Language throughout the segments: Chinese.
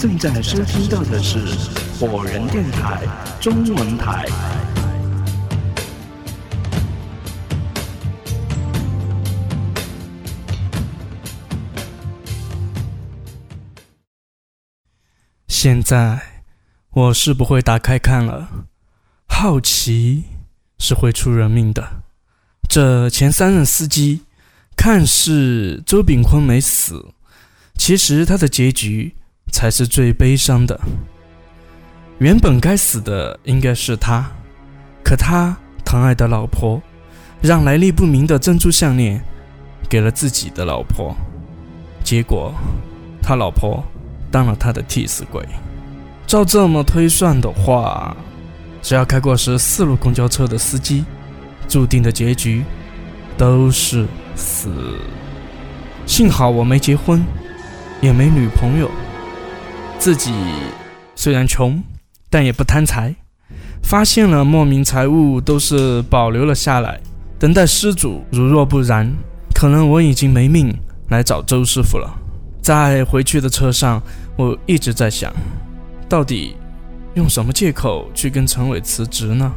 正在收听到的是火人电台中文台。现在我是不会打开看了，好奇是会出人命的。这前三任司机看似周炳坤没死，其实他的结局才是最悲伤的。原本该死的应该是他，可他疼爱的老婆让来历不明的珍珠项链给了自己的老婆，结果他老婆。当了他的替死鬼。照这么推算的话，只要开过十四路公交车的司机，注定的结局都是死。幸好我没结婚，也没女朋友，自己虽然穷，但也不贪财。发现了莫名财物，都是保留了下来，等待失主。如若不然，可能我已经没命来找周师傅了。在回去的车上，我一直在想，到底用什么借口去跟陈伟辞职呢？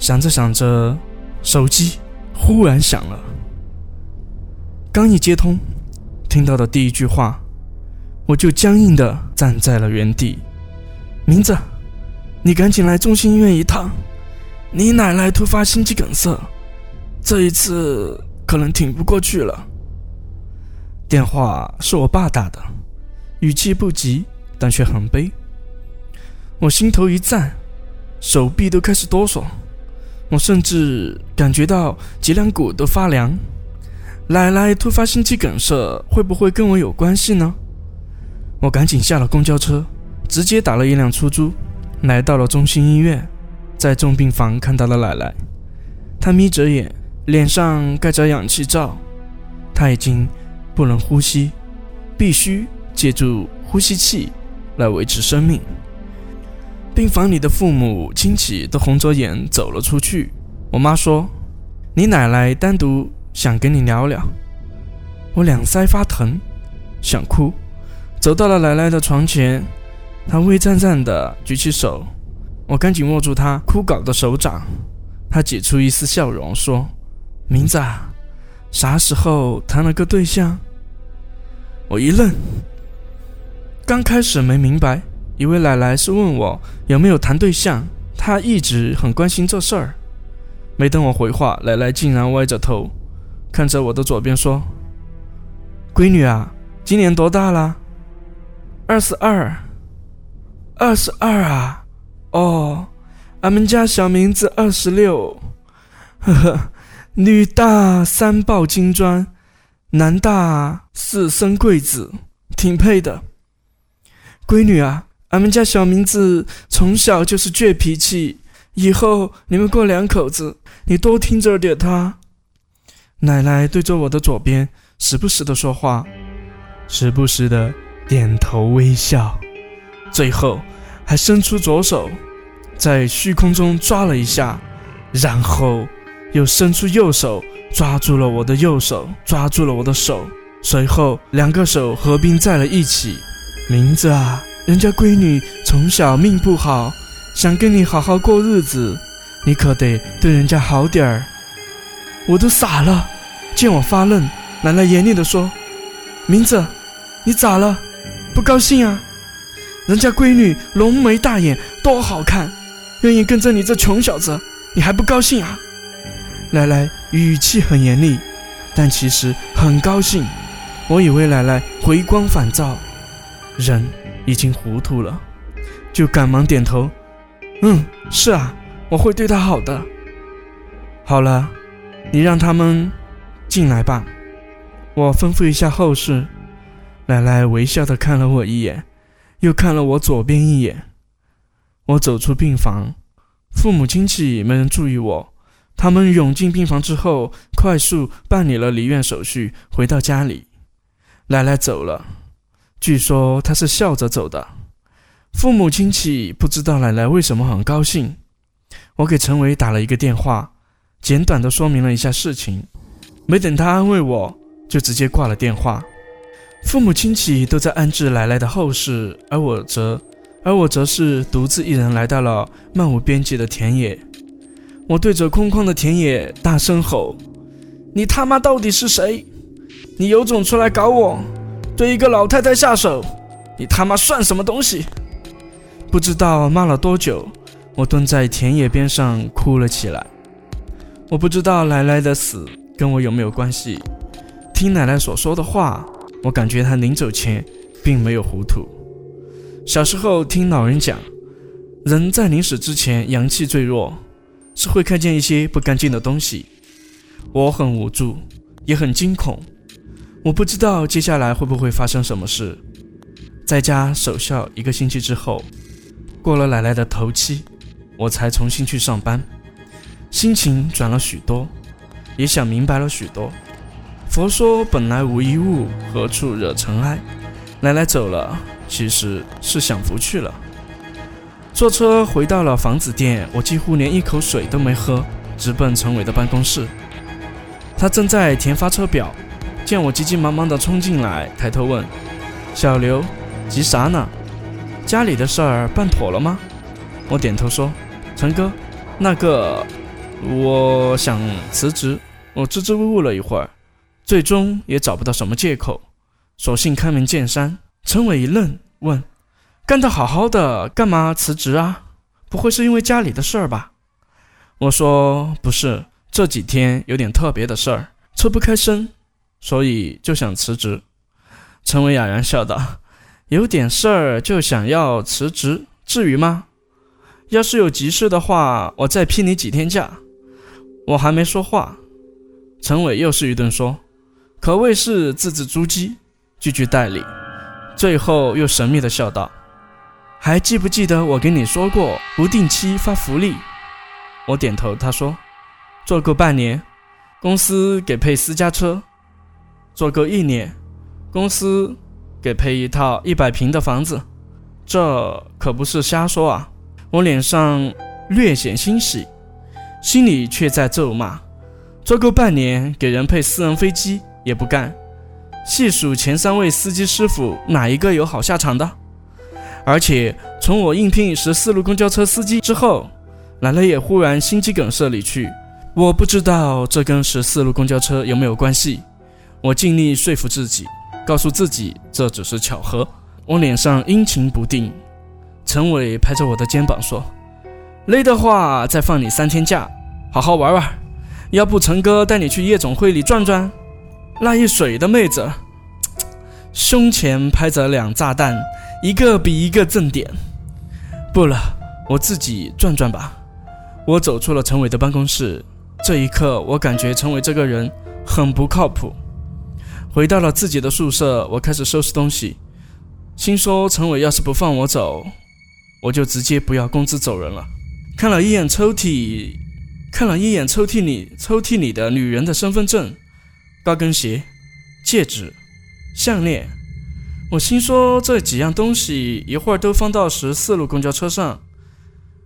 想着想着，手机忽然响了。刚一接通，听到的第一句话，我就僵硬的站在了原地。明子，你赶紧来中心医院一趟，你奶奶突发心肌梗塞，这一次可能挺不过去了。电话是我爸打的，语气不急，但却很悲。我心头一颤，手臂都开始哆嗦，我甚至感觉到脊梁骨都发凉。奶奶突发心肌梗塞，会不会跟我有关系呢？我赶紧下了公交车，直接打了一辆出租，来到了中心医院，在重病房看到了奶奶。她眯着眼，脸上盖着氧气罩，她已经。不能呼吸，必须借助呼吸器来维持生命。病房里的父母亲戚都红着眼走了出去。我妈说：“你奶奶单独想跟你聊聊。”我两腮发疼，想哭，走到了奶奶的床前。她微颤颤的举起手，我赶紧握住她枯槁的手掌。她挤出一丝笑容说：“明子，啥时候谈了个对象？”我一愣，刚开始没明白，以为奶奶是问我有没有谈对象。她一直很关心这事儿。没等我回话，奶奶竟然歪着头，看着我的左边说：“闺女啊，今年多大了？”“二十二。”“二十二啊？哦，俺们家小名字二十六。呵呵，女大三抱金砖。”男大四生贵子，挺配的。闺女啊，俺们家小名字从小就是倔脾气，以后你们过两口子，你多听着点他。奶奶对着我的左边，时不时的说话，时不时的点头微笑，最后还伸出左手，在虚空中抓了一下，然后又伸出右手。抓住了我的右手，抓住了我的手，随后两个手合并在了一起。名字啊，人家闺女从小命不好，想跟你好好过日子，你可得对人家好点儿。我都傻了，见我发愣，奶奶严厉地说：“名字，你咋了？不高兴啊？人家闺女浓眉大眼，多好看，愿意跟着你这穷小子，你还不高兴啊？”奶奶语气很严厉，但其实很高兴。我以为奶奶回光返照，人已经糊涂了，就赶忙点头：“嗯，是啊，我会对她好的。”好了，你让他们进来吧，我吩咐一下后事。奶奶微笑的看了我一眼，又看了我左边一眼。我走出病房，父母亲戚没人注意我。他们涌进病房之后，快速办理了离院手续，回到家里。奶奶走了，据说她是笑着走的。父母亲戚不知道奶奶为什么很高兴。我给陈伟打了一个电话，简短的说明了一下事情。没等他安慰我，就直接挂了电话。父母亲戚都在安置奶奶的后事，而我则，而我则是独自一人来到了漫无边际的田野。我对着空旷的田野大声吼：“你他妈到底是谁？你有种出来搞我！对一个老太太下手，你他妈算什么东西？”不知道骂了多久，我蹲在田野边上哭了起来。我不知道奶奶的死跟我有没有关系。听奶奶所说的话，我感觉他临走前并没有糊涂。小时候听老人讲，人在临死之前阳气最弱，是会看见一些不干净的东西。我很无助，也很惊恐。我不知道接下来会不会发生什么事。在家守孝一个星期之后。过了奶奶的头七，我才重新去上班，心情转了许多，也想明白了许多。佛说本来无一物，何处惹尘埃？奶奶走了，其实是享福去了。坐车回到了房子店，我几乎连一口水都没喝，直奔陈伟的办公室。他正在填发车表，见我急急忙忙地冲进来，抬头问：“小刘，急啥呢？”家里的事儿办妥了吗？我点头说：“陈哥，那个，我想辞职。”我支支吾吾了一会儿，最终也找不到什么借口，索性开门见山。陈伟一愣，问：“干得好好的，干嘛辞职啊？不会是因为家里的事儿吧？”我说：“不是，这几天有点特别的事儿，抽不开身，所以就想辞职。”陈伟哑然笑道。有点事儿就想要辞职，至于吗？要是有急事的话，我再批你几天假。我还没说话，陈伟又是一顿说，可谓是字字珠玑，句句带理。最后又神秘的笑道：“还记不记得我跟你说过不定期发福利？”我点头，他说：“做够半年，公司给配私家车；做够一年，公司……”给配一套一百平的房子，这可不是瞎说啊！我脸上略显欣喜，心里却在咒骂：做够半年给人配私人飞机也不干。细数前三位司机师傅，哪一个有好下场的？而且从我应聘十四路公交车司机之后，奶奶也忽然心肌梗塞离去。我不知道这跟十四路公交车有没有关系，我尽力说服自己。告诉自己这只是巧合，我脸上阴晴不定。陈伟拍着我的肩膀说：“累的话，再放你三天假，好好玩玩。要不陈哥带你去夜总会里转转？那一水的妹子，胸前拍着两炸弹，一个比一个正点。不了，我自己转转吧。”我走出了陈伟的办公室，这一刻，我感觉陈伟这个人很不靠谱。回到了自己的宿舍，我开始收拾东西，心说陈伟要是不放我走，我就直接不要工资走人了。看了一眼抽屉，看了一眼抽屉里抽屉里的女人的身份证、高跟鞋、戒指、项链，我心说这几样东西一会儿都放到十四路公交车上，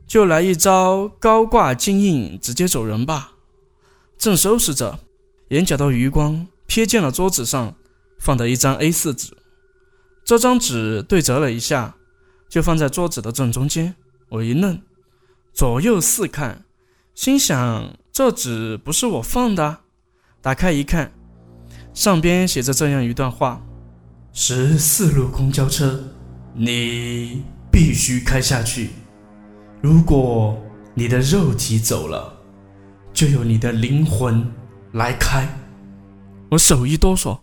就来一招高挂金印，直接走人吧。正收拾着，眼角的余光。瞥见了桌子上放的一张 A4 纸，这张纸对折了一下，就放在桌子的正中间。我一愣，左右四看，心想这纸不是我放的。打开一看，上边写着这样一段话：十四路公交车，你必须开下去。如果你的肉体走了，就由你的灵魂来开。我手一哆嗦，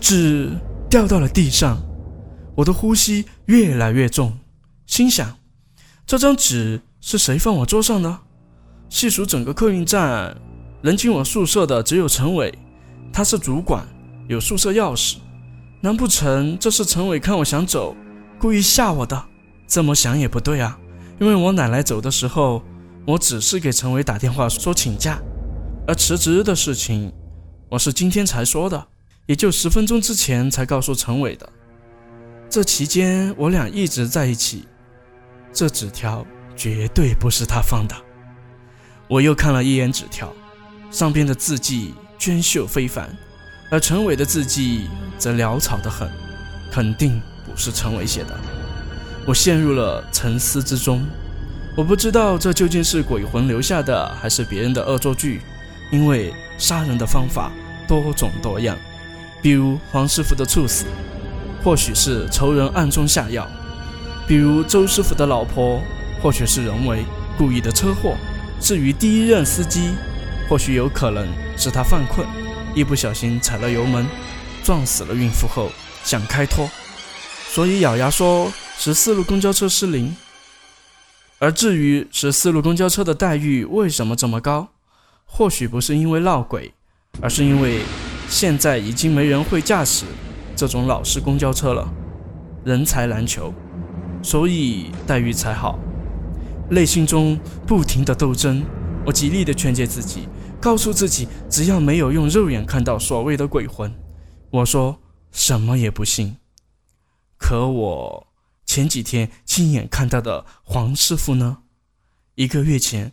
纸掉到了地上，我的呼吸越来越重，心想：这张纸是谁放我桌上的？细数整个客运站，能进我宿舍的只有陈伟，他是主管，有宿舍钥匙。难不成这是陈伟看我想走，故意吓我的？这么想也不对啊，因为我奶奶走的时候，我只是给陈伟打电话说请假，而辞职的事情。我是今天才说的，也就十分钟之前才告诉陈伟的。这期间我俩一直在一起，这纸条绝对不是他放的。我又看了一眼纸条，上边的字迹娟秀非凡，而陈伟的字迹则潦草得很，肯定不是陈伟写的。我陷入了沉思之中，我不知道这究竟是鬼魂留下的，还是别人的恶作剧，因为杀人的方法多种多样，比如黄师傅的猝死，或许是仇人暗中下药；比如周师傅的老婆，或许是人为故意的车祸；至于第一任司机，或许有可能是他犯困，一不小心踩了油门，撞死了孕妇后想开脱，所以咬牙说。十四路公交车失灵，而至于十四路公交车的待遇为什么这么高，或许不是因为闹鬼，而是因为现在已经没人会驾驶这种老式公交车了，人才难求，所以待遇才好。内心中不停的斗争，我极力的劝诫自己，告诉自己，只要没有用肉眼看到所谓的鬼魂，我说什么也不信。可我。前几天亲眼看到的黄师傅呢？一个月前，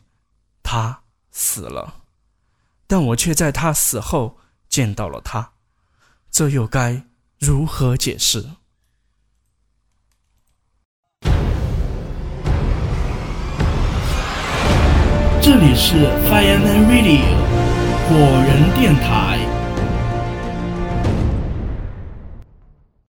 他死了，但我却在他死后见到了他，这又该如何解释？这里是 Fireman Radio 火人电台。